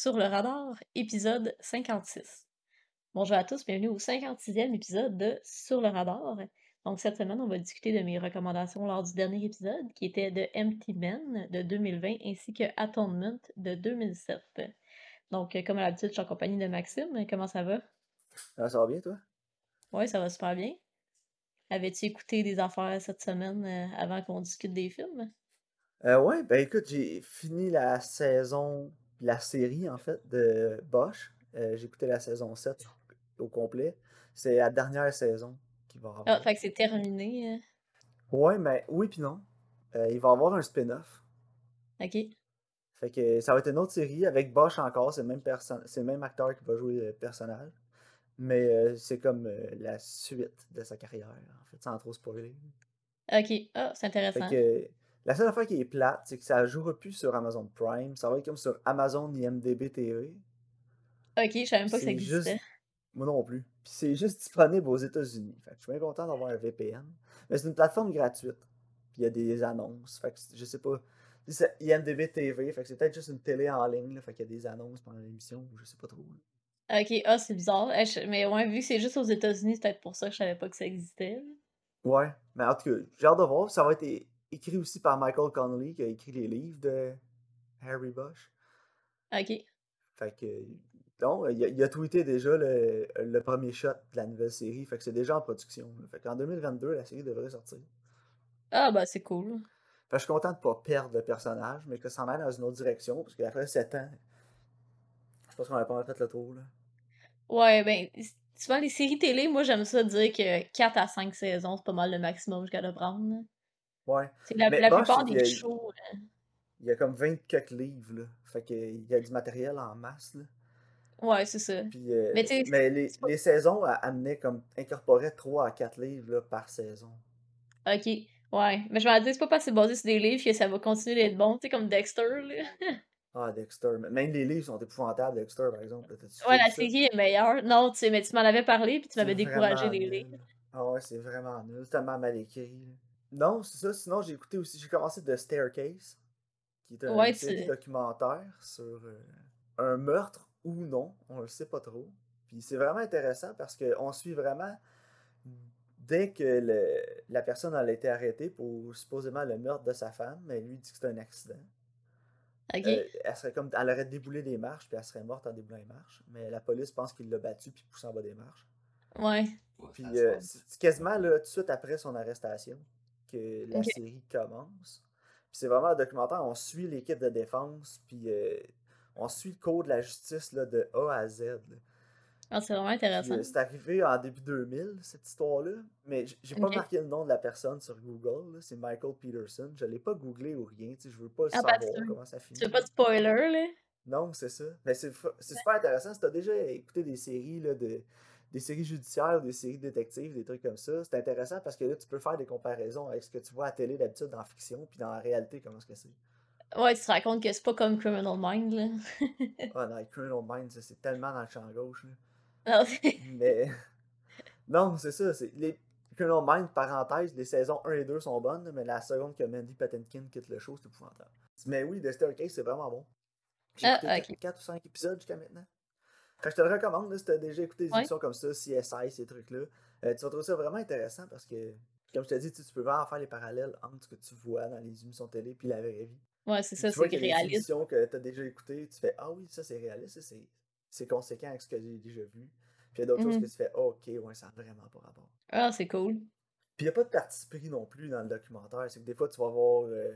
Sur le radar, épisode 56. Bonjour à tous, bienvenue au 56e épisode de Sur le radar. Donc cette semaine, on va discuter de mes recommandations lors du dernier épisode, qui était de Empty Men de 2020 ainsi que Atonement de 2007. Donc, comme à l'habitude, je suis en compagnie de Maxime. Comment ça va? Ah, ça va bien, toi? Oui, ça va super bien. Avais-tu écouté des affaires cette semaine euh, avant qu'on discute des films? Euh, ouais, ben écoute, j'ai fini la saison, la série en fait de Bosch. Euh, j'ai écouté la saison 7 au complet. C'est la dernière saison qui va avoir. Ah, fait que c'est terminé. hein? Ouais, mais oui puis non. Euh, il va y avoir un spin-off. Ok. Fait que ça va être une autre série avec Bosch encore, c'est le même c'est même acteur qui va jouer le personnage. Mais euh, c'est comme euh, la suite de sa carrière, en fait, sans trop spoiler. Ok. Ah, c'est Fait intéressant. que la seule affaire qui est plate, c'est que ça jouera plus sur Amazon Prime, ça va être comme sur Amazon IMDB TV. Ok, je savais même pas que ça juste. existait. Moi non plus. Puis c'est juste disponible aux États-Unis. Fait que je suis bien content d'avoir un VPN. Mais c'est une plateforme gratuite. Puis il y a des annonces. Fait que je sais pas. C'est IMDB TV. Fait que c'est peut-être juste une télé en ligne. Là, fait qu'il y a des annonces pendant l'émission. Je sais pas trop. là. Ok, ah, c'est bizarre. Eh, Mais ouais, vu que c'est juste aux États-Unis, c'est peut-être pour ça que je savais pas que ça existait. Ouais. Mais en tout cas, j'ai hâte de voir. Ça va être écrit aussi par Michael Connolly qui a écrit les livres de Harry Bosch. Ok. Fait que. Non, il a, il a tweeté déjà le, le premier shot de la nouvelle série. Fait que c'est déjà en production. là. Fait qu'en 2022, la série devrait sortir. Ah, bah, c'est cool. Fait que je suis content de pas perdre le personnage, mais que ça en aille dans une autre direction. Parce qu'après 7 ans, je pense qu'on a pas fait le tour. Là. Ouais, ben, souvent les séries télé, moi, j'aime ça dire que 4 à 5 saisons, c'est pas mal le maximum que je capable de prendre. Ouais. C'est la, la Bosch, plupart des shows. là. Il y a comme 20 quelques livres. Là. Fait qu'il y a du matériel en masse. Là. Ouais, c'est ça. Puis, euh, Mais les, pas- les saisons amenaient comme. incorporaient 3 à 4 livres là, par saison. Ok. Ouais. Mais je me dis, c'est pas parce que c'est basé sur des livres que ça va continuer d'être bon, tu sais, comme Dexter, là. Ah, Dexter. Même les livres sont épouvantables, Dexter, par exemple. Ouais, la série est meilleure. Non, tu sais, mais tu m'en avais parlé, puis tu m'avais découragé des livres. Ah ouais, c'est vraiment nul. C'est tellement mal écrit. là. Non, c'est ça. Sinon, j'ai écouté aussi. J'ai commencé The Staircase, qui est un- Ouais, une série tu- documentaire sur euh, un meurtre ou non. On le sait pas trop. Puis c'est vraiment intéressant parce qu'on suit vraiment dès que le- la personne elle a été arrêtée pour supposément le meurtre de sa femme, mais lui dit que c'est un accident. Ok. Euh, elle serait comme elle aurait déboulé des marches puis elle serait morte en déboulant les marches, mais la police pense qu'il l'a battu puis poussé en bas des marches. Ouais. Puis euh, quasiment là, tout de suite après son arrestation que la série commence. Puis c'est vraiment un documentaire, on suit l'équipe de défense, puis euh, on suit le cours de la justice là, de A à Z. Ah, c'est vraiment Puis, intéressant. euh, c'est arrivé en début 2000, cette histoire-là, mais j'ai pas marqué le nom de la personne sur Google, c'est Michael Peterson. Je l'ai pas googlé ou rien, je veux pas Ah, pas savoir comment ça finit. Tu veux pas de spoiler, là? Non, c'est ça. Mais c'est super intéressant. Si t'as déjà écouté des séries là, de des séries judiciaires des séries détectives, des trucs comme ça, c'est intéressant parce que là, tu peux faire des comparaisons avec ce que tu vois à télé d'habitude dans la fiction, puis dans la réalité, comment est-ce que c'est? Ouais, tu te rends compte que c'est pas comme Criminal Mind, là. Ah, dans Criminal Minds, ça, c'est tellement dans le champ gauche. là. Non, c'est- Mais non, c'est ça. Les Criminal Minds, parenthèse, les saisons 1 et 2 sont bonnes, mais la seconde que Mandy Patinkin quitte le show, c'est épouvantable. Mais oui, The Staircase, c'est vraiment bon. J'ai Ah, écouté ok. 4 ou 5 épisodes jusqu'à maintenant. Fait que je te le recommande, là, si t'as déjà écouté des Ouais. émissions comme ça, CSI, ces trucs-là. Euh, tu vas trouver ça vraiment intéressant parce que, comme je t'ai dit, tu tu peux vraiment faire les parallèles entre ce que tu vois dans les émissions télé puis la vraie vie. Ouais, c'est ça, tu c'est réaliste. émissions que tu as déjà écoutées, tu fais Ah oui, ça c'est réaliste, c'est, conséquent avec ce que j'ai déjà vu. Puis il y a d'autres choses Mhm. que tu fais Ah, ok, ouais, ça n'a vraiment pas rapport. Ah, c'est cool. Puis il n'y a pas de parti pris non plus dans le documentaire. C'est que des fois, tu vas voir euh,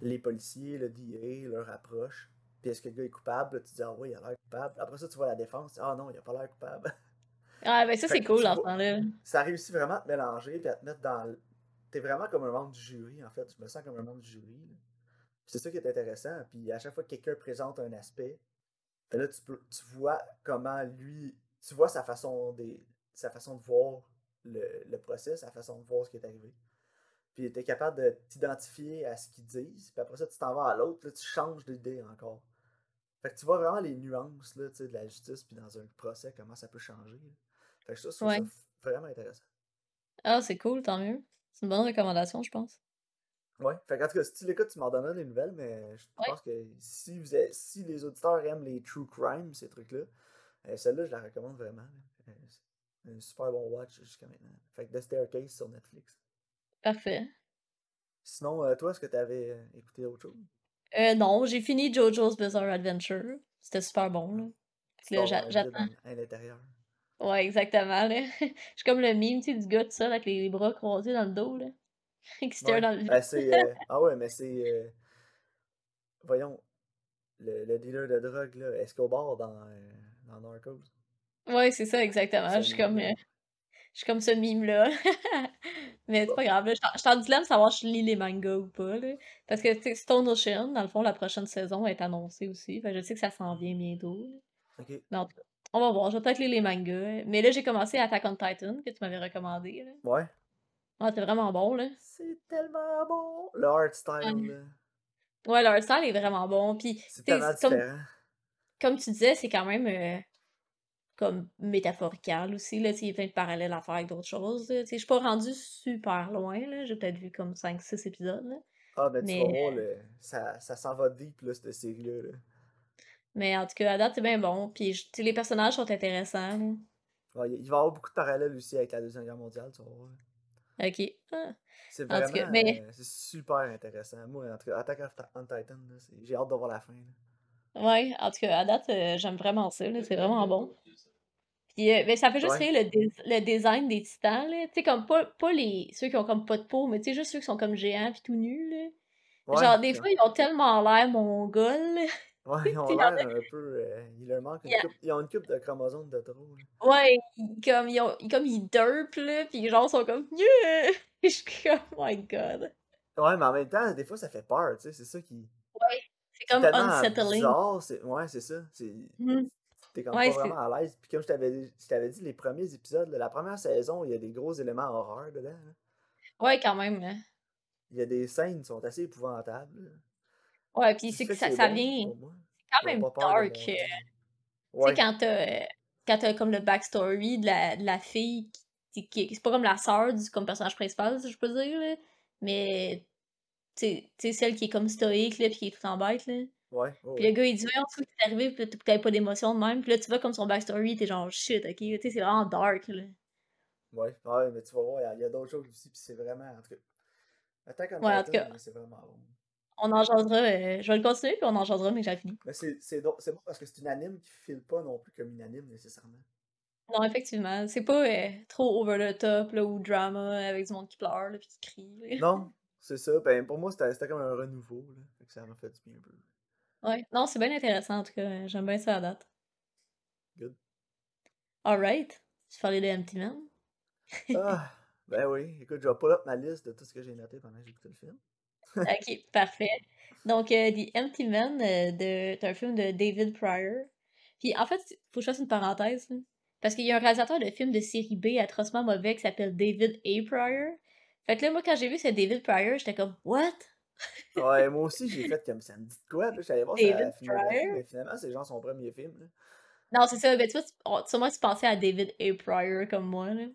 les policiers, le DA, leur approche. Puis est-ce que le gars est coupable? Là, tu dis Ah oui, il a l'air coupable. Après ça, tu vois la défense. Ah non, il a pas l'air coupable. Ah, ben ça, c'est cool vois- temps-là. ça réussit vraiment à te mélanger puis à te mettre dans. le- T'es vraiment comme un membre du jury, en fait. Je me sens comme un membre du jury. là. C'est ça qui est intéressant. Puis à chaque fois que quelqu'un présente un aspect, ben là, tu, peux, tu vois comment lui. Tu vois sa façon, des, sa façon de voir le, le process, sa façon de voir ce qui est arrivé. Puis tu es capable de t'identifier à ce qu'ils disent. Puis après ça, tu t'en vas à l'autre. Là, tu changes d'idée encore. Fait que tu vois vraiment les nuances là, de la justice. Puis dans un procès, comment ça peut changer. là. Fait que ça, Ouais. ça vraiment intéressant. Ah, c'est cool, tant mieux. C'est une bonne recommandation, je pense. Ouais, fait qu'en tout cas, si tu l'écoutes, tu m'en donneras des nouvelles, mais je Ouais. pense que si, vous êtes- si les auditeurs aiment les true crime, ces trucs-là, euh, celle-là, je la recommande vraiment. Euh, c'est un super bon watch jusqu'à maintenant. Fait que The Staircase sur Netflix. Parfait. Sinon, euh, toi, est-ce que tu avais écouté autre chose? Euh, non, j'ai fini JoJo's Bizarre Adventure. C'était super bon, là. Là, vide j'attends. à l'intérieur. Ouais, exactement, là. Je suis comme le meme, tu sais, du gars tout seul avec les, bras croisés dans le dos, là. Qui se tire Ouais. dans le. Ben, euh, Ah ouais, mais c'est. euh, Voyons. Le, le dealer de drogue, là, Escobar dans, euh, dans Narcos? Ouais, c'est ça, exactement. Je suis comme, euh, je suis comme ce meme-là. Mais c'est pas grave, là. Je t'en- dilemme savoir si je lis les mangas ou pas, là. Parce que, Stone Ocean, dans le fond, la prochaine saison est annoncée aussi. Fait je sais que ça s'en vient bientôt. là. Ok. Mais en tout cas, on va voir. Je vais peut-être lire les mangas. Mais là, j'ai commencé Attack on Titan, que tu m'avais recommandé, là. Ouais. Ouais, c'est vraiment bon, là. C'est tellement bon. Le art style, Ouais. Ouais, leur style est vraiment bon. Puis, C'est tellement comme, différent. comme tu disais, c'est quand même euh, comme métaphorical aussi. Là, tu il y a plein de parallèles à faire avec d'autres choses. là. Tu Je suis pas rendue super loin. là. J'ai peut-être vu comme 5-6 épisodes. là. Ah, ben tu Mais, vas voir, le... ça, ça s'en va deep, là, cette série-là. là. mais en tout cas, à date, c'est bien bon. Puis, tu les personnages sont intéressants. là. Ouais, il va y avoir beaucoup de parallèles aussi avec la Deuxième Guerre mondiale, tu vas voir. Ok. Ah. C'est cas, vraiment. mais euh, c'est super intéressant. Moi, en tout cas, Attack on Titan, là, j'ai hâte de voir la fin. là. ouais, en tout cas, à date, euh, j'aime vraiment ça. là. C'est vraiment bon. Puis, euh, ben, ça fait juste Ouais. rire le, dé- le design des titans. là. Tu sais, comme pas, pas les, ceux qui ont comme pas de peau, mais tu sais, juste ceux qui sont comme géants puis tout nus. Là. Ouais, Genre, des ils fois, ils ont tellement l'air mongols. ouais, ils ont l'air un peu. euh, il leur manque une coupe. Ils ont une coupe de chromosomes de trop. Ouais, ils- comme ils, ont, ils- comme ils derpent, là, pis les gens sont comme yeah! Je suis comme, oh my god. Ouais, mais en même temps, des fois, ça fait peur, tu sais. C'est ça qui. Ouais, c'est comme unsettling. bizarre. c'est- Ouais, c'est ça. C'est. Mhm. T'es comme Ouais, pas vraiment à l'aise. Puis comme je t'avais dit, je t'avais dit, les premiers épisodes, là, la première saison, il y a des gros éléments horreur dedans. là. Ouais, quand même. hein. Il y a des scènes qui sont assez épouvantables. Ouais, qui c'est que que ça, ça bon vient. C'est quand même de dark. euh. Tu sais, quand t'as euh, quand t'as comme le backstory de la, de la fille qui, qui- c'est pas comme la sœur du comme personnage principal, si je peux dire, là, mais tu sais celle qui est comme stoïque, là, pis qui est tout en bête, là. Ouais, Puis le gars, il dit, voyons, ce qui t'est arrivé, pis là, t'avais pas d'émotion de même. Puis là, tu vois comme son backstory, t'es genre, shit, ok, tu sais, c'est vraiment dark, là. Ouais, ouais, mais tu vas voir, il y a- d'autres choses aussi, puis c'est vraiment, en tout cas, Attack on Ouais, en tout cas, c'est vraiment bon. on en jasera, euh, je vais le continuer, puis on en jasera, mais j'ai fini. Mais c'est bon parce que c'est une anime qui file pas non plus comme une anime nécessairement. Non, effectivement, c'est pas euh, trop over the top, là, ou drama, avec du monde qui pleure, là, puis qui crie, là. Non, c'est ça. Ben, pour moi, c'était c'était comme un renouveau, là. Fait que ça m'a fait du bien un peu. Ouais, non, c'est bien intéressant, en tout cas, j'aime bien ça à date. Good. Alright, tu parlais de Empty Man? Ah, ben oui. Écoute, je vais pull up ma liste de tout ce que j'ai noté pendant que j'écoutais le film. Ok, parfait. Donc, euh, The Empty Man, euh, c'est un film de David Pryor. Puis, en fait, faut que je fasse une parenthèse, là. Parce qu'il y a un réalisateur de films de série B atrocement mauvais qui s'appelle David A. Pryor. Fait que là, moi, quand j'ai vu ce David Pryor, j'étais comme, What? Ouais, moi aussi, j'ai fait comme ça me dit quoi, là. J'allais voir David Pryor? mais finalement, c'est genre son premier film, là. Non, c'est ça, ben tu vois, sûrement tu pensais à David A. Pryor comme moi, là.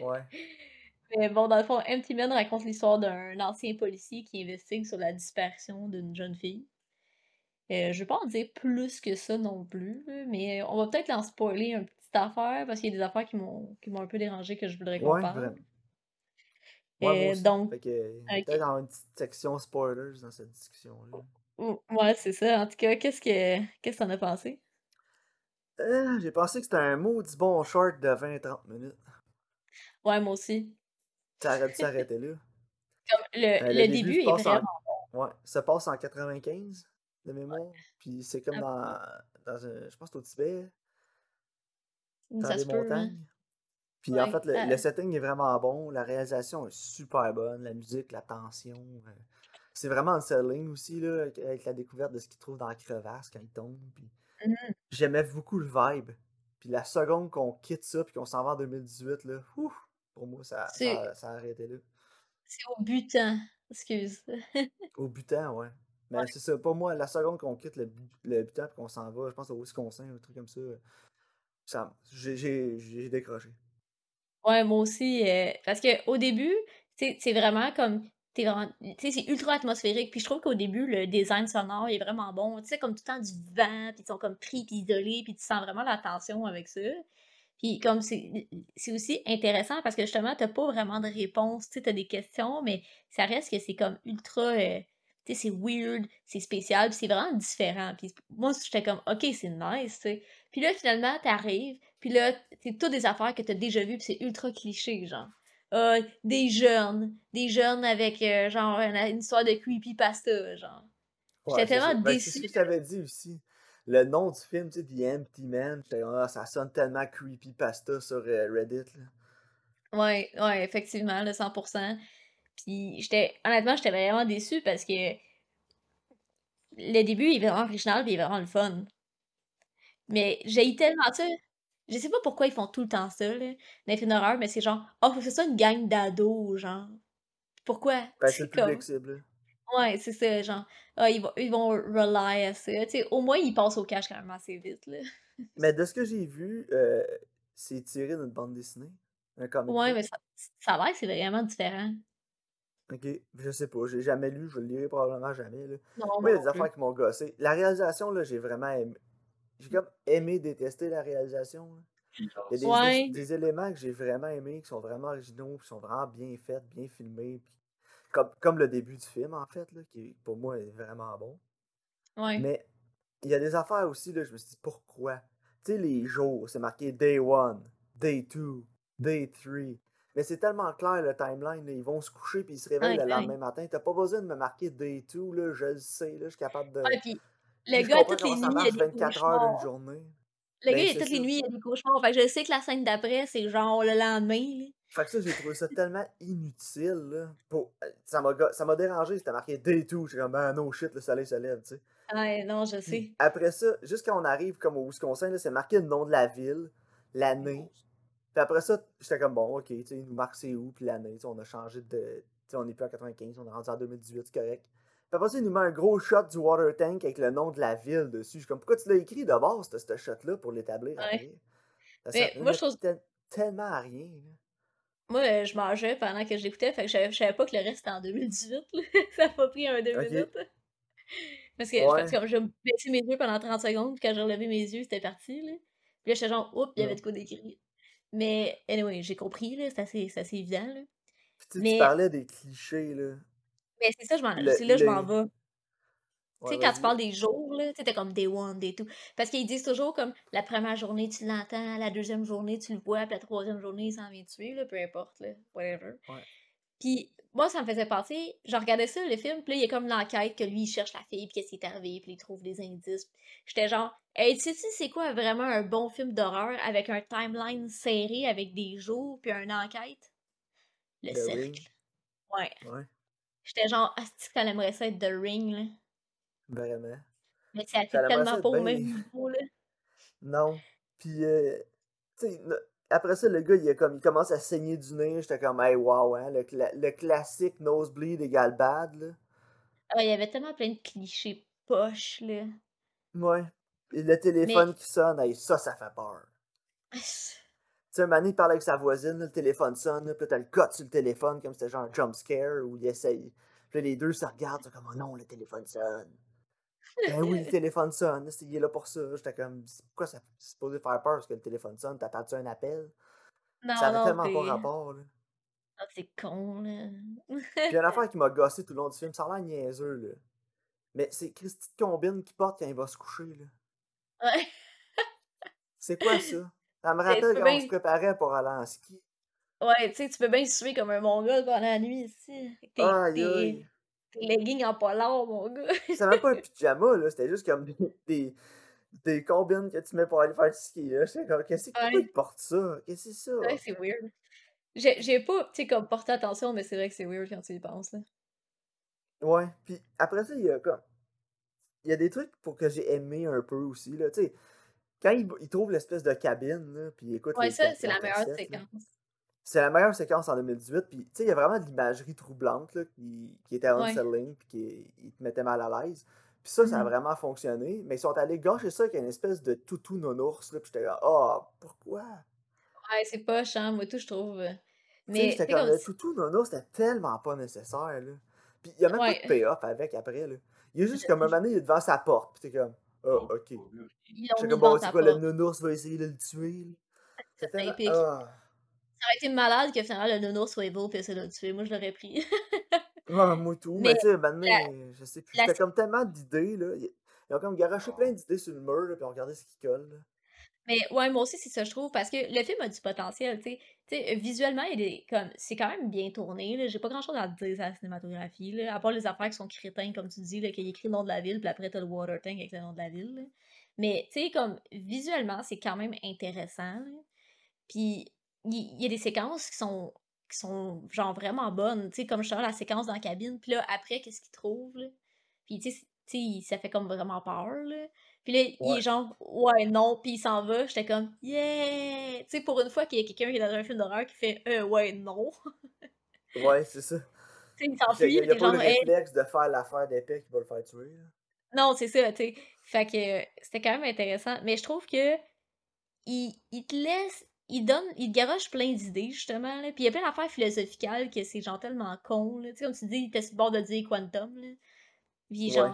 Ouais. Mais bon, dans le fond, Empty Man raconte l'histoire d'un ancien policier qui investigue sur la disparition d'une jeune fille. Euh, je vais pas en dire plus que ça non plus, mais on va peut-être en spoiler une petite affaire parce qu'il y a des affaires qui m'ont qui m'ont un peu dérangé que je voudrais qu'on Ouais, parle. vraiment. Ouais, aussi. donc, peut-être dans une petite section spoilers dans cette discussion-là. Ou- Ouais, c'est ça. En tout cas, qu'est-ce que qu'est-ce que t'en as pensé? Euh, j'ai pensé que c'était un maudit bon short de 20-30 minutes. Ouais, moi aussi. Ça aurait dû s'arrêter là. Comme le, Euh, le le début début est passe en... vraiment Ouais, ça passe en 95 de mémoire. Puis c'est comme Ah, dans, dans un... Je pense que c'est au Tibet, dans ça des se peut, Puis en fait, le, le setting est vraiment bon. La réalisation est super bonne. La musique, la tension. euh, C'est vraiment unsettling aussi, là, avec, la découverte de ce qu'il trouve dans la crevasse quand il tombe. Puis mhm. j'aimais beaucoup le vibe. Puis la seconde qu'on quitte ça, puis qu'on s'en va en 2018, là, ouf, pour moi, ça, ça, a- ça a arrêté là. c'est au butin. Excuse. Au butin, ouais. Mais Ouais. c'est ça, pour moi, la seconde qu'on quitte le, le butin puis qu'on s'en va, je pense au Wisconsin, un truc comme ça, ça j'ai décroché. Ouais, moi aussi. euh, parce que au début, c'est vraiment comme vraiment, c'est ultra atmosphérique. Puis je trouve qu'au début, le design sonore est vraiment bon. Tu sais, comme tout le temps du vent, puis ils sont comme pris, puis isolés, puis tu sens vraiment la tension avec ça. Puis comme c'est c'est aussi intéressant parce que justement, t'as pas vraiment de réponse. Tu sais, t'as des questions, mais ça reste que c'est comme ultra. euh, tu sais, c'est weird, c'est spécial, puis c'est vraiment différent. Puis moi, j'étais comme, ok, c'est nice, tu sais. Puis là, finalement, t'arrives, puis là, c'est toutes des affaires que t'as déjà vues, puis c'est ultra cliché, genre. Euh, des jeunes, des jeunes avec, euh, genre, une, une histoire de creepypasta, genre. Ouais, J'étais tellement Ben, c'est ce déçue. que je t'avais dit aussi. Le nom du film, tu sais, The Empty Man, ah, ça sonne tellement creepypasta sur euh, Reddit. Là. Ouais, ouais, effectivement, le 100%. Puis j'étais, honnêtement, j'étais vraiment déçue parce que le début est vraiment original, puis il est vraiment le fun. Mais j'ai tellement ça. Je sais pas pourquoi ils font tout le temps ça, là, dans les d'horreur, mais c'est genre, oh, faut que ce soit une gang d'ados, genre. Pourquoi? C'est le C'est cible. là. ouais, c'est ça, genre, ah, ils vont, ils vont rely à ça. Au moins, ils passent au cash quand même assez vite, là. Mais de ce que j'ai vu, euh, c'est tiré d'une bande dessinée, un comic Ouais, mais ça, ça a l'air que c'est vraiment différent. Ok, je sais pas, j'ai jamais lu, je le lirai probablement jamais. Là. Non, Moi, il y a des plus. affaires qui m'ont gossé. La réalisation, là, j'ai vraiment aimé. J'ai comme aimé détester la réalisation. là. Il y a des, Ouais, des éléments que j'ai vraiment aimés, qui sont vraiment originaux, qui sont vraiment bien faits, bien filmés. puis comme, comme le début du film, en fait, là, qui pour moi est vraiment bon. ouais. Mais il y a des affaires aussi, là, je me suis dit pourquoi? Tu sais, les jours, c'est marqué Day 1, Day 2, Day 3. Mais c'est tellement clair le timeline, là, ils vont se coucher puis ils se réveillent le lendemain matin. T'as pas besoin de me marquer Day 2, là, je le sais, là, je suis capable de. Ouais, puis le gars, toutes les nuits, il y a des 24 heures d'une cauchemars. journée. Le gars, Ben, c'est toutes les nuits, il y a des cauchemars. Fait que je sais que la scène d'après, c'est genre le lendemain, là. Fait que ça, j'ai trouvé ça tellement inutile, là. Pour... euh, Ça m'a dérangé, c'était marqué Day 2. J'étais comme, ben no shit, le soleil se lève, tu sais. Ouais, non, je sais. après ça, juste quand on arrive comme au Wisconsin, c'est marqué le nom de la ville, l'année. Puis après ça, j'étais comme bon, ok, tu sais, nous marque c'est où, puis l'année, on a changé de. Tu sais, on n'est plus en 95, on est rendu en 2018, c'est correct. Puis après ça, il nous met un gros shot du water tank avec le nom de la ville dessus. Je suis comme, pourquoi tu l'as écrit de base, ce, shot-là, pour l'établir Ouais. Ça Mais moi, je trouve. tel- tellement à rien, là. Moi, euh, je mangeais pendant que je l'écoutais, fait que je savais, je savais pas que le reste était en 2018, là. Ça a pas pris un deux Ok. minutes. Parce que, Ouais. que comme je baissais mes yeux pendant 30 secondes, puis quand j'ai relevé mes yeux, c'était parti, là. Puis là, j'étais genre, oups, il y avait de quoi d'écrit. Mais, anyway, j'ai compris, là, c'est assez, c'est assez évident, là. Puis tu sais, tu Mais, parlais des clichés, là. Mais c'est ça, je m'en, Le, c'est là je m'en vais. Tu sais, quand tu parles des jours, là, tu comme day one, day two. Parce qu'ils disent toujours comme la première journée, tu l'entends, la deuxième journée, tu le vois, puis la troisième journée, il s'en vient tuer, là, peu importe, là, whatever. Ouais. Puis moi, ça me faisait penser, je regardais ça, le film, puis là, il y a comme l'enquête que lui, il cherche la fille, puis qu'est-ce qui est arrivé, puis il trouve des indices. J'étais genre, hey, tu sais, c'est quoi vraiment un bon film d'horreur avec un timeline serré, avec des jours, puis une enquête? Le cercle. Ouais. Ouais, J'étais genre, ah, c'est qu'on aimerait ça être The Ring, là? vraiment. Mais ça fait tellement pas au même niveau, là. Non. Puis, euh, tu sais, après ça, le gars, il, a comme, il commence à saigner du nez. J'étais comme, hey, wow, hein, le, cla- le classique nosebleed égale bad, là. Ah, il y avait tellement plein de clichés poches, là. Ouais. Et le Mais, téléphone qui sonne, hey, ça, ça fait peur. Tu sais, il parle avec sa voisine, là, le téléphone sonne, là, puis t'as le code sur le téléphone, comme c'était genre un jump scare, où il essaye. Puis là, les deux se regardent, c'est comme, oh non, le téléphone sonne. Ben oui, le téléphone sonne, il est là pour ça. J'étais comme, pourquoi ça c'est supposé faire peur parce que le téléphone sonne? T'attends-tu un appel? Ça non, avait non, tellement pas rapport, là. Ah, c'est con, là. Puis il y a une affaire qui m'a gossé tout le long du film, ça a l'air niaiseux, là. Mais c'est Christy de combine qu'il porte quand il va se coucher, là. Ouais. C'est quoi ça? Ça me tu rappelle quand on se bien... préparait pour aller en ski. Ouais, tu sais, tu peux bien suer comme un mongol pendant la nuit, ici. Tes, tes, leggings en polar, mon gars. C'était même pas un pyjama, là, c'était juste comme des, des, combines que tu mets pour aller faire du ski, là. J'étais comme, qu'est-ce que pourquoi Ouais, il porte ça? Qu'est-ce que c'est ouais, ça? c'est weird. J'ai j'ai pas, tu sais, comme porté attention, mais c'est vrai que c'est weird quand tu y penses, là. Ouais, puis après ça, il y a comme. Il y a des trucs pour que j'ai aimé un peu aussi, là. Tu sais, quand il, il trouve l'espèce de cabine, là, puis il écoute Ouais, les ça, c'est la meilleure séquence. C'est la meilleure séquence en 2018, puis tu sais, il y a vraiment de l'imagerie troublante, là, qui, qui était Ouais. unsettling, puis qui il te mettait mal à l'aise. Puis ça, ça a Mhm. vraiment fonctionné, mais ils sont allés gâcher ça avec une espèce de toutou nounours, là, puis j'étais là, ah, pourquoi? Ouais, c'est poche, hein, moi tout, je trouve. euh. Tu sais, Mais, j'étais comme, le toutou nounours, c'était tellement pas nécessaire, là. Puis il y a même pas Ouais. de payoff avec après, là. Il y a juste comme un moment donné, il est devant sa porte, puis t'es comme, ah, ok. Mis comme, devant bon, c'est quoi, le nounours va essayer de le tuer? Ça là, épique. ah. Ça aurait été malade que finalement le nounours soit beau puis essaie de le tuer. Moi, je l'aurais pris. Ouais, moi tout, Mais mais tu sais, maintenant, la- je sais plus. C'était comme tellement d'idées, là. Ils ils ont comme garoché plein d'idées sur le mur, là, puis on regardait ce qui colle, là. Mais ouais, moi aussi, c'est ça, je trouve, parce que le film a du potentiel, tu sais. Visuellement, il est comme, c'est quand même bien tourné. J'ai pas grand chose à dire sur la cinématographie, là. À part les affaires qui sont crétins, comme tu dis, qu'il écrit le nom de la ville, puis après, t'as le water tank avec le nom de la ville. Mais, tu sais, comme, visuellement, c'est quand même intéressant. Puis, il y, a des séquences qui sont, qui sont, genre, vraiment bonnes, tu sais, comme justement la séquence dans la cabine, puis là, après, qu'est-ce qu'il trouve, là? Puis, tu sais, sais, ça fait comme vraiment peur, là. Puis là, il est genre, ouais, non, puis il s'en va. J'étais comme, yeah! Tu sais, pour une fois qu'il y a quelqu'un qui est dans un film d'horreur qui fait, euh, ouais, non. Ouais, c'est ça. tu sais, il s'enfuit, il y a pas genre, le hey, réflexe de faire l'affaire d'épée qui va le faire tuer, là. non, c'est ça, tu sais. Fait que euh, c'était quand même intéressant. Mais je trouve que il, il te laisse, il donne, il te garoche plein d'idées, justement, là. Puis il y a plein d'affaires philosophicales que c'est genre tellement con, là. Tu sais, comme tu dis, il était sur le bord de dire quantum, là. Puis Ouais.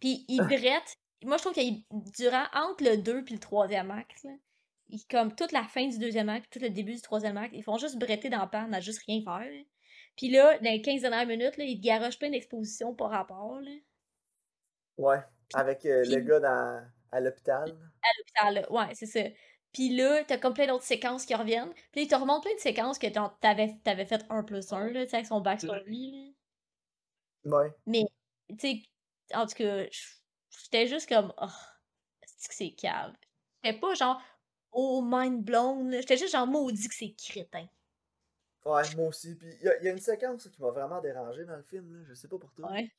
Puis il drette. Moi, je trouve qu'il durant entre le 2 puis le troisième acte, là, il, comme toute la fin du deuxième acte, tout le début du troisième acte, ils font juste bretter dans le pan, à juste rien faire. là. Puis là, dans les 15 dernières minutes, là, ils garochent plein d'expositions par rapport, là. Ouais. Avec euh, le puis- gars dans, à l'hôpital. à l'hôpital. Ouais, c'est ça. Puis là, t'as comme plein d'autres séquences qui reviennent. Puis là, ils te remontent plein de séquences que t'avais, t'avais fait 1 plus 1, là, avec son backstory, là. Ouais. Mais, tu sais, en tout cas, j'étais juste comme, oh, c'est que c'est cave? J'étais pas genre, oh, mind blown. J'étais juste genre, maudit que c'est crétin. Ouais, moi aussi. Puis il y, a- il y a une séquence qui m'a vraiment dérangé dans le film, là. Je sais pas pour toi. Ouais.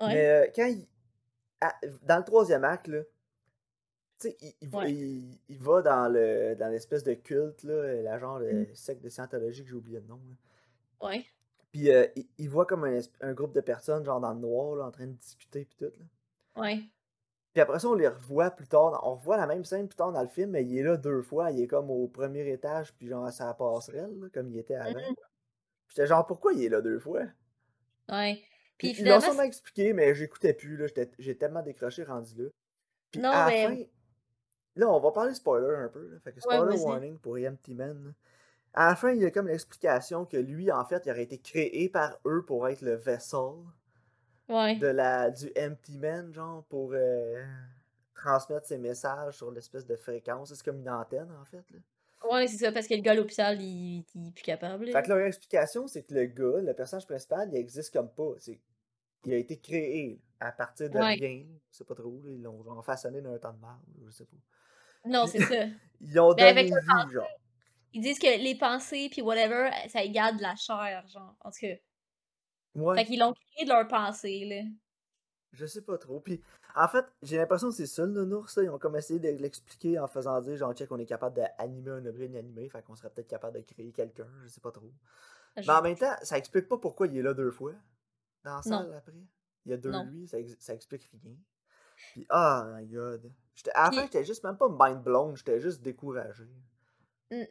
Ouais. Mais euh, quand il. à- dans le troisième acte, là. Tu sais, il, il, Ouais. il- il va dans le dans l'espèce de culte, là, la genre de Mm. secte de scientologie que j'ai oublié le nom. là. Ouais. Puis euh, il, il voit comme un, groupe de personnes, genre dans le noir, là, en train de discuter, puis tout. Là. Ouais. Puis après ça, on les revoit plus tard. On revoit la même scène plus tard dans le film, mais il est là deux fois. Il est comme au premier étage, puis genre à sa passerelle, là, comme il était avant. Mhm. Puis J'étais genre, pourquoi il est là deux fois? Ouais. Puis Puis ils l'ont sûrement expliqué, mais j'écoutais plus. là. J'ai tellement décroché rendu là. Puis Non, à la mais- fin, là, on va parler spoiler un peu. Là. Fait que spoiler warning pour Empty Man. À la fin, il y a comme l'explication que lui, en fait, il aurait été créé par eux pour être le vessel ouais. de la, du Empty Man, genre, pour euh, transmettre ses messages sur l'espèce de fréquence. C'est comme une antenne, en fait. Là. Ouais, c'est ça, parce que le gars à l'hôpital, il, il est plus capable. là. Fait que leur explication, c'est que le gars, le personnage principal, il existe comme pas. C'est, il a été créé à partir de Ouais. rien. Je sais pas trop. là, ils l'ont genre façonné dans un temps de marde. Je sais pas. Non, c'est ça. Ils ont Mais donné avec vie, genre. Ils disent que les pensées, puis whatever, ça égale de la chair, genre. En tout cas. Ouais, Fait qu'ils l'ont créé de leurs pensées, là. je sais pas trop. Puis, en fait, j'ai l'impression que c'est ça le nounours. là. Ils ont comme essayé de l'expliquer en faisant dire, genre, check, on est capable d'animer un objet inanimé. Fait qu'on serait peut-être capable de créer quelqu'un. Je sais pas trop. Je- Mais en même temps, ça explique pas pourquoi il est là deux fois. Dans la Non. salle après. Il y a deux Non. lui, ça, ex- ça explique rien. Puis, ah my god. J'étais- À la fin, j'étais juste même pas mind blown, j'étais juste découragé.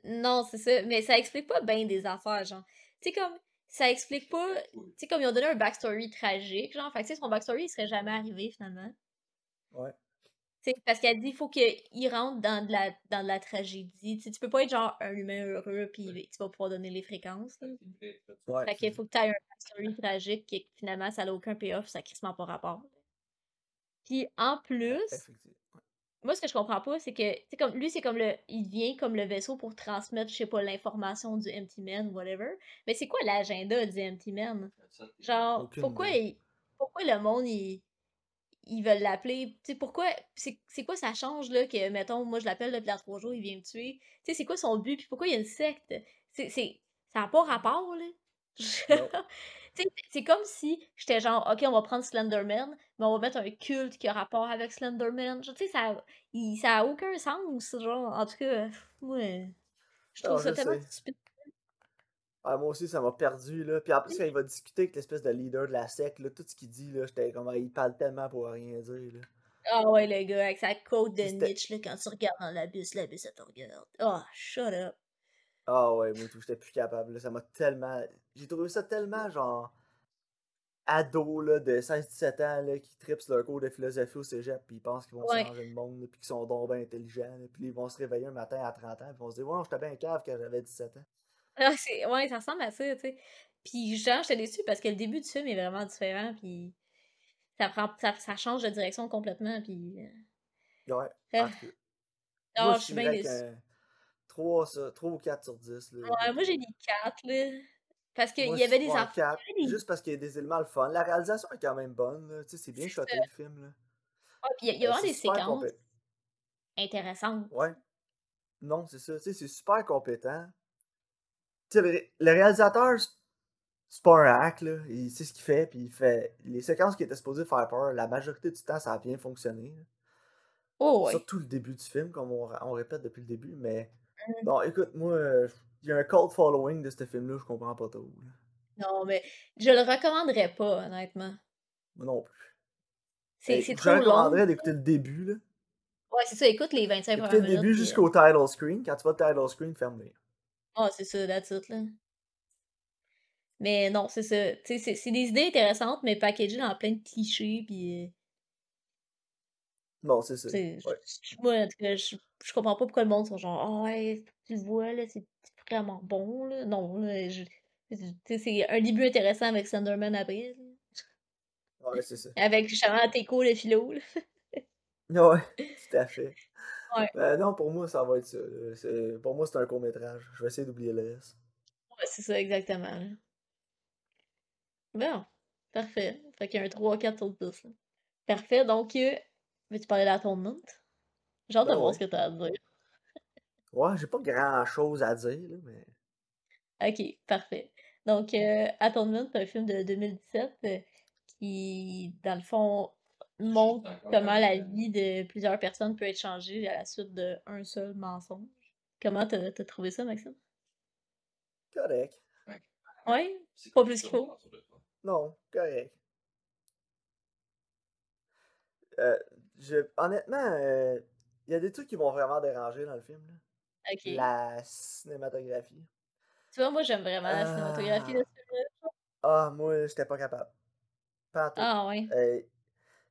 Non, c'est ça. Mais ça explique pas bien des affaires, genre. Tu sais, comme. Ça explique pas. Tu sais, comme ils ont donné un backstory tragique, genre. Fait que, tu sais, son backstory, il serait jamais arrivé, finalement. Ouais. Tu sais, parce qu'elle dit, il faut qu'il rentre dans de la, dans de la tragédie. Tu sais, tu peux pas être genre un humain heureux, puis tu vas pouvoir donner les fréquences. Ouais. Fait qu'il faut que tu aies un backstory tragique et que finalement ça n'a aucun payoff, ça crissement pas rapport. Puis en plus. Ouais. Moi ce que je comprends pas, c'est que c'est comme lui c'est comme le il vient comme le vaisseau pour transmettre, je sais pas, l'information du Empty Man, whatever. Mais c'est quoi l'agenda du Empty Man? Genre, Aucune pourquoi il- pourquoi le monde il ils veulent l'appeler, tu sais, pourquoi, c'est quoi ça change, là, que, mettons, moi, je l'appelle depuis dans trois jours, il vient me tuer, tu sais, c'est quoi son but, puis pourquoi il y a une secte, c'est, ça n'a pas rapport, là, c'est comme si j'étais genre, ok, on va prendre Slenderman, mais on va mettre un culte qui a rapport avec Slenderman. Tu sais, ça, il, ça a aucun sens, genre. En tout cas, moi, je trouve Non, ça je tellement sais. stupide. Ah, moi aussi, ça m'a perdu, là. Puis en plus, quand il va discuter avec l'espèce de leader de la secte, là, tout ce qu'il dit, là, j'étais comme, ah, il parle tellement pour rien dire, là. Ah ouais, le gars, avec sa côte de Nietzsche, là, quand tu regardes dans l'abysse, l'abysse, ça te regarde. Oh, shut up. Ah ouais, moi tout, j'étais plus capable, là. Ça m'a tellement. J'ai trouvé ça tellement, genre. ados là, de 16-17 ans là, qui tripent sur leur cours de philosophie au cégep puis ils pensent qu'ils vont Ouais. changer le monde puis qu'ils sont donc bien intelligents. puis ils vont se réveiller un matin à 30 ans puis ils vont se dire Ouais, j'étais bien cave quand j'avais 17 ans. Ah, c'est... Ouais, ça ressemble à ça, tu sais. Puis genre, j'étais déçue parce que le début du film est vraiment différent, puis ça prend ça, ça change de direction complètement, puis... euh, Ouais, euh, Moi, je suis bien déçue. Un 3, ça, 3 ou 4 sur 10. Là, Ouais, moi j'ai mis 4, là. Parce qu'il y avait des enfants. 4, il y avait des- juste parce qu'il y a des éléments le fun. La réalisation est quand même bonne. là, Tu sais, c'est bien shoté le film. Là. Puis il y y a Euh, vraiment des séquences intéressantes. Ouais. Non, c'est ça. Tu sais, c'est super compétent. Tu sais, le, ré- le réalisateur, c'est- c'est pas un hack, là. Il sait ce qu'il fait, puis il fait. Les séquences qui étaient supposées faire peur, la majorité du temps, ça a bien fonctionné. là. Oh, ouais. Surtout le début du film, comme on, on répète depuis le début, mais. Non, écoute, moi, euh, il y a un cult following de ce film-là, je comprends pas trop. Non, mais je le recommanderais pas, honnêtement. Moi non plus. C'est Hey, je trop long. recommanderais d'écouter le début, là. Ouais, c'est ça, écoute les 25 Écoutez premières le minutes. début puis, euh, jusqu'au title screen. Quand tu vas au title screen, ferme-le. Ah, c'est ça, that's it, là. Mais non, c'est ça. Tu sais, c'est c'est des idées intéressantes, mais packagées dans plein de clichés, puis... Non, c'est ça. tu sais, Ouais. je- je- moi, en tout cas, je, je comprends pas pourquoi le monde sont genre « Ah ouais, tu le vois, là, c'est vraiment bon, là. » Non, là, je... Tu sais, c'est un début intéressant avec Sunderman après, là. Ouais, c'est ça. Avec justement Teco, le philo, là. Ouais, tout à fait. Ouais. Euh, non, pour moi, ça va être ça. là. C'est- Pour moi, c'est un court-métrage. Je vais essayer d'oublier le reste. Ouais, c'est ça, exactement, là. Bon, parfait. Fait qu'il y a un 3-4 sur 10, là. Parfait, donc, euh, veux-tu parler de l'atonement? J'ai hâte de Ben voir ce que t'as à dire. Ouais, j'ai pas grand-chose à dire, là, mais... Ok, parfait. Donc, euh, Atonement, c'est un film de 2017 euh, qui, dans le fond, montre comment la vie de plusieurs personnes peut être changée à la suite d'un seul mensonge. Comment t'as t'as trouvé ça, Maxime? Correct. Ouais? Pas plus qu'il faut? Non, correct. Euh, je... Honnêtement, euh, il y a des trucs qui m'ont vraiment dérangé dans le film. là. La cinématographie. Tu vois, moi, j'aime vraiment la cinématographie de Ah. ce film-là. Ah, moi, j'étais pas capable. Pas. Ah, ouais. Euh,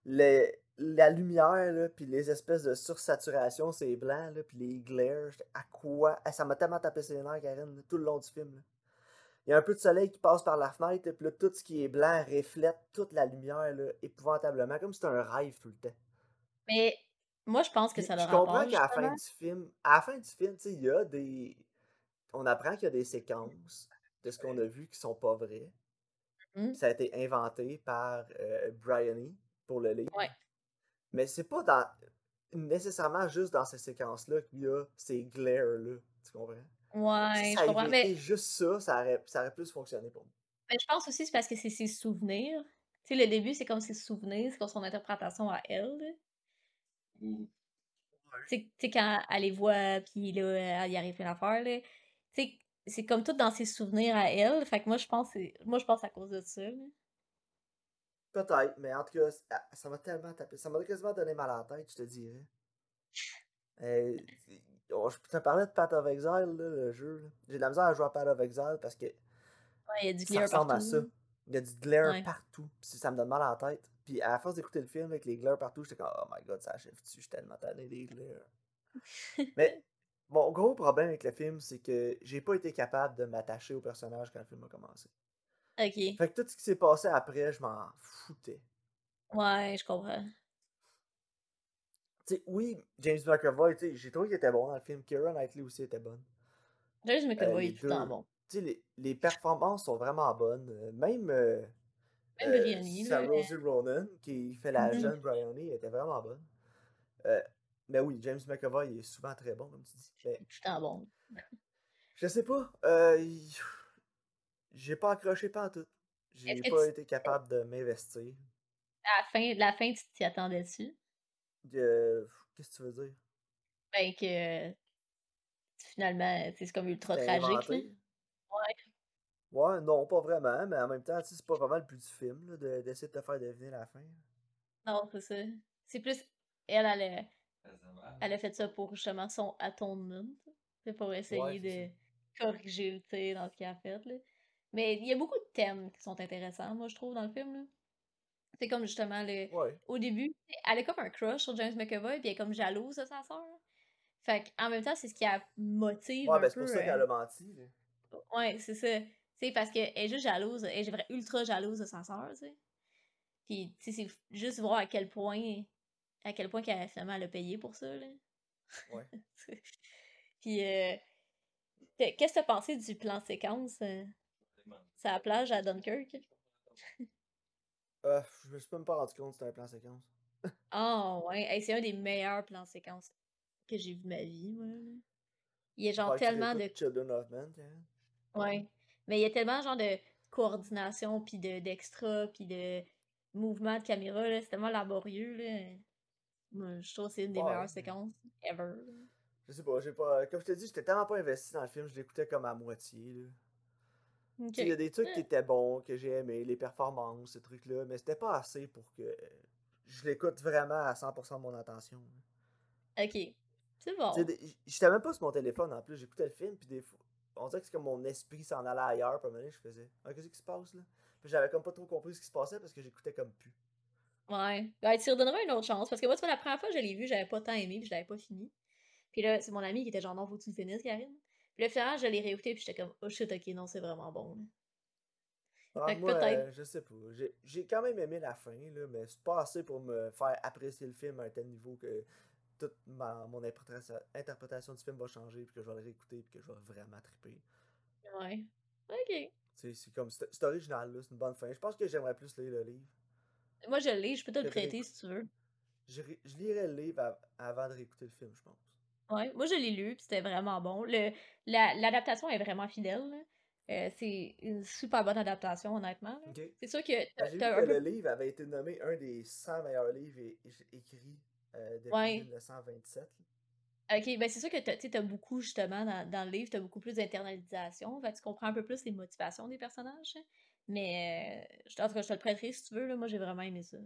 les- la lumière, là, puis les espèces de sursaturation, c'est blanc, là, puis les glares, à quoi? Ah, ça m'a tellement tapé ses nerfs, Karen, là, tout le long du film. là. Il y a un peu de soleil qui passe par la fenêtre, puis là, tout ce qui est blanc reflète toute la lumière, là, épouvantablement, comme si c'était un rêve tout le temps. Mais moi, je pense que ça je le comprends qu'à la fin du film, à la fin du film, il y a des... On apprend qu'il y a des séquences de ce qu'on a vu qui sont pas vraies. Mhm. Ça a été inventé par euh, Bryony pour le livre. Ouais. Mais c'est pas dans nécessairement juste dans ces séquences-là qu'il y a ces glares-là. Tu comprends? Si Ouais, ça je comprends. Mais, juste ça, ça aurait, ça aurait plus fonctionné pour moi. mais je pense aussi que c'est parce que c'est ses souvenirs. Tu sais, le début, c'est comme ses souvenirs, c'est comme son interprétation à elle. Tu sais, quand elle les voit, puis là, elle y arrive plein d'affaires, là. Tu sais, c'est comme tout dans ses souvenirs à elle. Fait que moi, je pense moi, je pense à cause de ça. là. Peut-être, mais en tout cas, ça m'a tellement tapé. Ça m'a quasiment donné mal à la tête, je te dirais. Euh, oh, je te parlais de Path of Exile, là, le jeu. J'ai de la misère à jouer à Path of Exile parce que Ouais, il y a du ça ressemble partout. à ça. Il y a du glare Ouais. partout. Puis ça me donne mal à la tête. Puis à force d'écouter le film avec les glares partout, j'étais comme, oh my god, ça achève dessus, je suis tellement tanné des glares. Mais mon gros problème avec le film, c'est que j'ai pas été capable de m'attacher au personnage quand le film a commencé. Ok. Fait que tout ce qui s'est passé après, je m'en foutais. Ouais, je comprends. Tu sais, oui, James McAvoy, tu sais, j'ai trouvé qu'il était bon dans le film. Keira Knightley aussi était bonne. James Euh, McAvoy est tout le temps bon. Tu sais, les, les performances sont vraiment bonnes. Euh, Même, euh, Même euh, Briony, là. Rosie Ronan, qui fait la Mhm. jeune Bryony, était vraiment bonne. Euh, mais oui, James McAvoy est souvent très bon, comme tu dis. Mais temps bon. je sais pas. Euh, il- J'ai pas accroché pas en tout. J'ai pas tu- été capable de m'investir. À la fin, la fin tu t'y attendais-tu? Euh, Qu'est-ce que tu veux dire? Ben que finalement, c'est comme ultra tragique. Là. Ouais. Ouais, non, pas vraiment, mais en même temps, tu sais, c'est pas vraiment le but du film, là, de- d'essayer de te faire deviner la fin. Non, c'est ça. C'est plus. Elle, elle a, elle a fait ça pour justement son atonement. C'est pour essayer Ouais, de corriger le tir dans ce qu'elle a fait. Là. Mais il y a beaucoup de thèmes qui sont intéressants, moi, je trouve, dans le film. là. C'est comme justement le. Ouais. Au début, elle est comme un crush sur James McAvoy, puis elle est comme jalouse de sa sœur. Fait en même temps, c'est ce qui la motive Ouais, un ben c'est pour ça euh, qu'elle a menti. Là. Ouais, c'est ça. Sais, parce qu'elle est juste jalouse, elle est vraiment ultra jalouse de sa sœur, tu sais. Puis, tu sais, c'est juste voir à quel point, à quel point qu'elle finalement elle a payé pour ça, là. Ouais. Puis, euh, qu'est-ce que t'as pensé du plan séquence euh, sur la plage à Dunkirk? Euh, je me suis même pas rendu compte que c'était un plan séquence. Ah, ouais. Hey, c'est un des meilleurs plans séquences que j'ai vu de ma vie, moi. Il y a genre tellement de Children of Men, tiens. Ouais. Mais il y a tellement genre de coordination, puis de d'extra, puis de mouvement de caméra, là. C'est tellement laborieux, là. Moi, je trouve que c'est une des Ouais. meilleures séquences ever. Je sais pas, j'ai pas. Comme je te dis, j'étais tellement pas investi dans le film, je l'écoutais comme à moitié. Là. Il y a des trucs qui étaient bons, que j'ai aimé, les performances, ces trucs-là, mais c'était pas assez pour que je l'écoute vraiment à 100% de mon attention. Ok. C'est bon. J'étais même pas sur mon téléphone en plus, j'écoutais le film, puis des fois, on dirait que c'est comme mon esprit s'en allait ailleurs, puis à un moment donné, je faisais, ah, qu'est-ce qui se passe là? Puis j'avais comme pas trop compris ce qui se passait parce que j'écoutais comme plus. Ouais. Ben, tu redonneras une autre chance. Parce que moi, tu vois, la première fois que je l'ai vu, j'avais pas tant aimé, puis je l'avais pas fini. Puis là, c'est mon ami qui était genre, non, faut que tu le finisses, Karine. Puis là, finalement, je l'ai réécouté, puis j'étais comme, oh shit, ok, non, c'est vraiment bon. Ah, moi, euh, je sais pas. J'ai- J'ai quand même aimé la fin, là, mais c'est pas assez pour me faire apprécier le film à un tel niveau que toute ma, mon interprétation, interprétation du film va changer, puis que je vais le réécouter, puis que je vais vraiment triper. Ouais. Ok. C'est comme, c'est original, là, c'est une bonne fin. Je pense que j'aimerais plus lire le livre. Moi, je l'ai, je peux te le prêter si tu veux. Je, je lirais le livre av- avant de réécouter le film, je pense. Ouais, moi je l'ai lu, puis c'était vraiment bon. Le, la, l'adaptation est vraiment fidèle. là. Euh, c'est une super bonne adaptation, honnêtement. C'est sûr que Ben, t'as J'ai vu t'as que un peu... le livre avait été nommé un des 100 meilleurs livres écrits euh, depuis Ouais. 1927. Ok, ben c'est sûr que tu t'as beaucoup, justement, dans, dans le livre, t'as beaucoup plus d'internalisation. Fait que tu comprends un peu plus les motivations des personnages. hein. Mais, euh, je, en tout cas, je te le prêterai si tu veux. Là. Moi, j'ai vraiment aimé ça.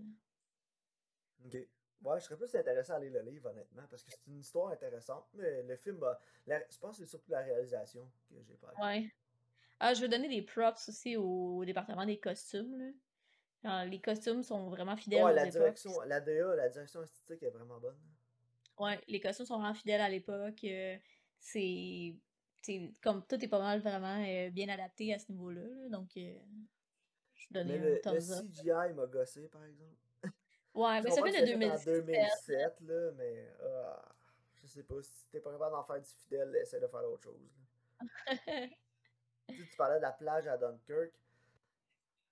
Ok. Ouais, je serais plus intéressé à lire le livre, honnêtement, parce que c'est une histoire intéressante, mais le film, la- je pense que c'est surtout la réalisation que j'ai pas. Ouais. Ah, je veux donner des props aussi au, département des costumes. Là. Genre, les costumes sont vraiment fidèles Ouais, la direction, la DA, la direction esthétique est vraiment bonne. Ouais, les costumes sont vraiment fidèles à l'époque. euh, c'est. Comme tout est pas mal vraiment euh, bien adapté à ce niveau-là. là, donc, euh, je Mais donnais le, le. CGI m'a gossé, par exemple. Ouais, mais ça fait de c'était fait en 2017. 2007, là, mais ah, je sais pas, si t'es pas capable d'en faire du fidèle, essaie de faire autre chose. là. Tu sais, tu parlais de la plage à Dunkirk.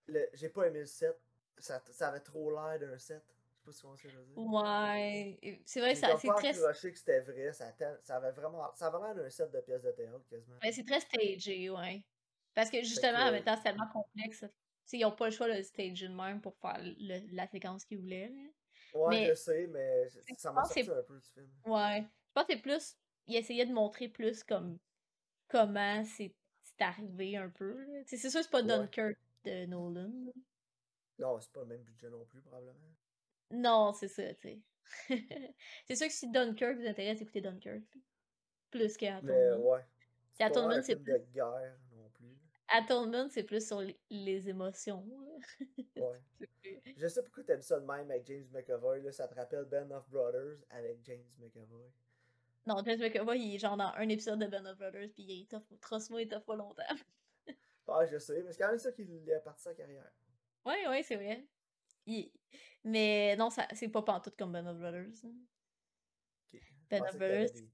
Le- J'ai pas aimé le set. Ça, ça avait trop l'air d'un set. Je sais pas si tu vois ce que je veux dire. ouais, c'est vrai, ça- c'est très, accroché que c'était vrai. Ça, ça avait vraiment. Ça avait l'air d'un set de pièces de théâtre quasiment. ouais, c'est très stagé, ouais. Parce que justement, en que- même temps, c'est tellement complexe. sais, ils ont pas le choix de le stager de même pour faire le- la séquence qu'ils voulaient. là. Ouais, mais- je sais, mais je- ça m'a sorti un peu du film. Ouais. Je pense que c'est plus. Il essayait de montrer plus comme comment c'est arrivé un peu. sais, C'est sûr que c'est pas Ouais. Dunkirk de Nolan. Non, c'est pas le même budget non plus, probablement. Non, c'est ça, tu sais. c'est sûr que si Dunkirk vous intéresse, écoutez Dunkirk. Plus que Mais ouais. C'est Atonement, c'est plus. de guerre non plus. Atonement, c'est plus sur les, émotions. Ouais. Je sais pourquoi t'aimes ça de même avec James McAvoy. Là, ça te rappelle Ben of Brothers avec James McAvoy. Non, James McAvoy, il est genre dans un épisode de Band of Brothers, puis il est tough. Trust-moi, il est tough pas longtemps. Ah, je sais, mais c'est quand même ça qui a parti sa carrière. Ouais, ouais, c'est vrai. Il- Mais non, ça c'est pas pantoute comme Band of Brothers. hein. Ok. Je of pensais que t'avais Brothers. des-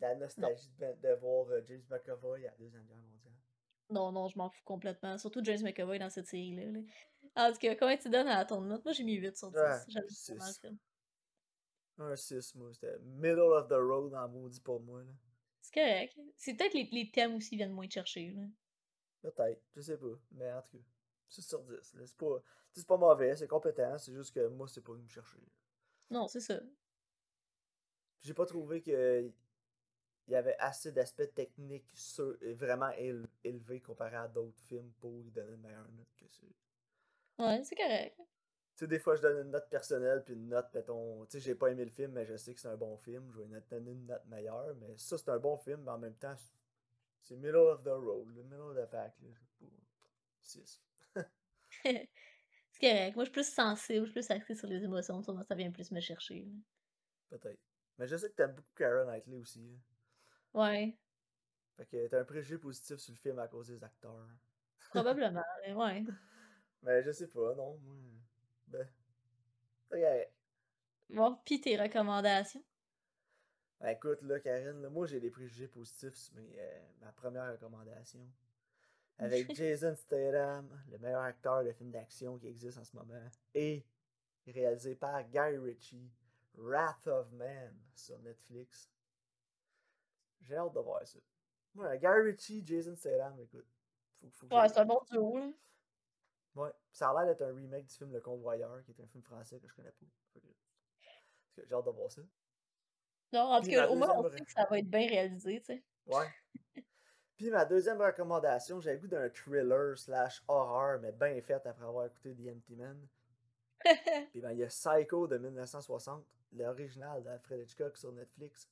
la nostalgie de, de voir euh, James McAvoy à la Deuxième Guerre mondiale. Non, non, je m'en fous complètement. Surtout James McAvoy dans cette série-là. là. En tout cas, comment tu donnes à ton note? Moi, j'ai mis 8 sur 10. Ouais, J'aime six. vraiment le film. Un 6, moi. C'était middle of the road en maudit pour moi. là. C'est correct. C'est peut-être les, les thèmes aussi viennent moins te chercher. Là. Peut-être, je sais pas. Mais en tout cas, 6 sur 10. là. C'est pas, c'est pas mauvais, c'est compétent. C'est juste que moi, c'est pas venu me chercher. Non, c'est ça. J'ai pas trouvé que il y avait assez d'aspects techniques sur- vraiment éle- élevés comparé à d'autres films pour lui donner une meilleure note que ça. Ouais, c'est correct. Tu sais, des fois, je donne une note personnelle, puis une note, mettons, tu sais, j'ai pas aimé le film, mais je sais que c'est un bon film, je vais donner une note meilleure, mais ça, c'est un bon film, mais en même temps, c'est middle of the road, le middle of the pack, là. c'est correct. Moi, je suis plus sensible, je suis plus axée sur les émotions, ça, ça vient plus me chercher. Peut-être. Mais je sais que t'aimes beaucoup Karen Knightley aussi. Ouais. Fait que t'as un préjugé positif sur le film à cause des acteurs. Probablement, ouais. Mais je sais pas, non. Ben. Okay. Bon, pis tes recommandations? Ben, écoute, là, Karine, là, moi j'ai des préjugés positifs sur euh, ma première recommandation. Avec Jason Statham, le meilleur acteur de film d'action qui existe en ce moment, et réalisé par Guy Ritchie, Wrath of Man sur Netflix. J'ai hâte de voir ça. Ouais, Guy Ritchie, Jason Statham, écoute. Faut, faut ouais, c'est un bon duo, là. Ouais, ça a l'air d'être un remake du film Le Convoyeur, qui est un film français que je connais pas. J'ai hâte de voir ça. Non, en tout cas, au moins, on sait que ça va être bien réalisé, tu sais. Ouais. Puis ma deuxième recommandation, j'ai le goût d'un thriller slash horreur, mais bien fait après avoir écouté The Empty Man. Puis ben, il y a Psycho de 1960, l'original d'Alfred Hitchcock sur Netflix.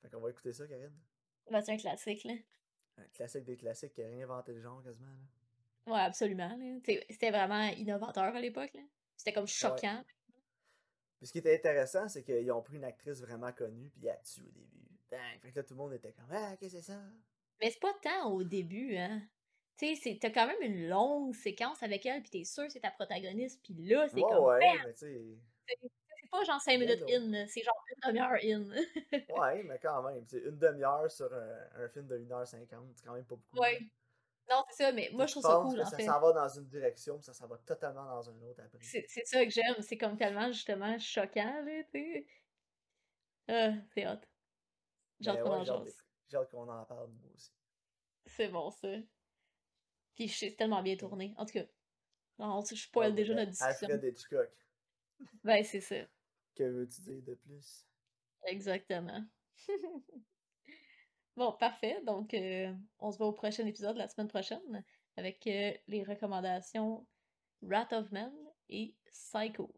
Fait qu'on va écouter ça, Karine. Ben, c'est un classique, là. Un classique des classiques qui a réinventé le genre quasiment, là. Ouais, absolument. C'était vraiment innovateur à l'époque, là. C'était comme choquant. Puis ce qui était intéressant, c'est qu'ils ont pris une actrice vraiment connue, puis elle a tué au début. Bang! Fait que là, tout le monde était comme Ah, qu'est-ce que c'est ça? Mais c'est pas tant au début, hein. Tu sais, t'as quand même une longue séquence avec elle, puis t'es sûr que c'est ta protagoniste, puis là, c'est comme. Ouais, mais tu sais. C'est pas genre 5 minutes in, c'est genre une demi-heure in. ouais, mais quand même. C'est une demi-heure sur un, un, film de 1h50, c'est quand même pas beaucoup. Ouais. Non, c'est ça, mais moi je trouve ça cool. Que ça s'en va dans une direction, puis ça s'en va totalement dans une autre après? C'est ça que j'aime, c'est comme tellement justement choquant, là, tu sais. Ah, c'est hot. J'ai hâte qu'on en J'ai hâte qu'on en parle, moi aussi. C'est bon, ça. Puis c'est tellement bien tourné. En tout cas, non, je spoil déjà notre discussion. Alfred Hitchcock. Ben, c'est ça. Que veux-tu dire de plus? Exactement. bon, parfait. Donc, euh, on se voit au prochain épisode la semaine prochaine avec euh, les recommandations Rat of Men et Psycho.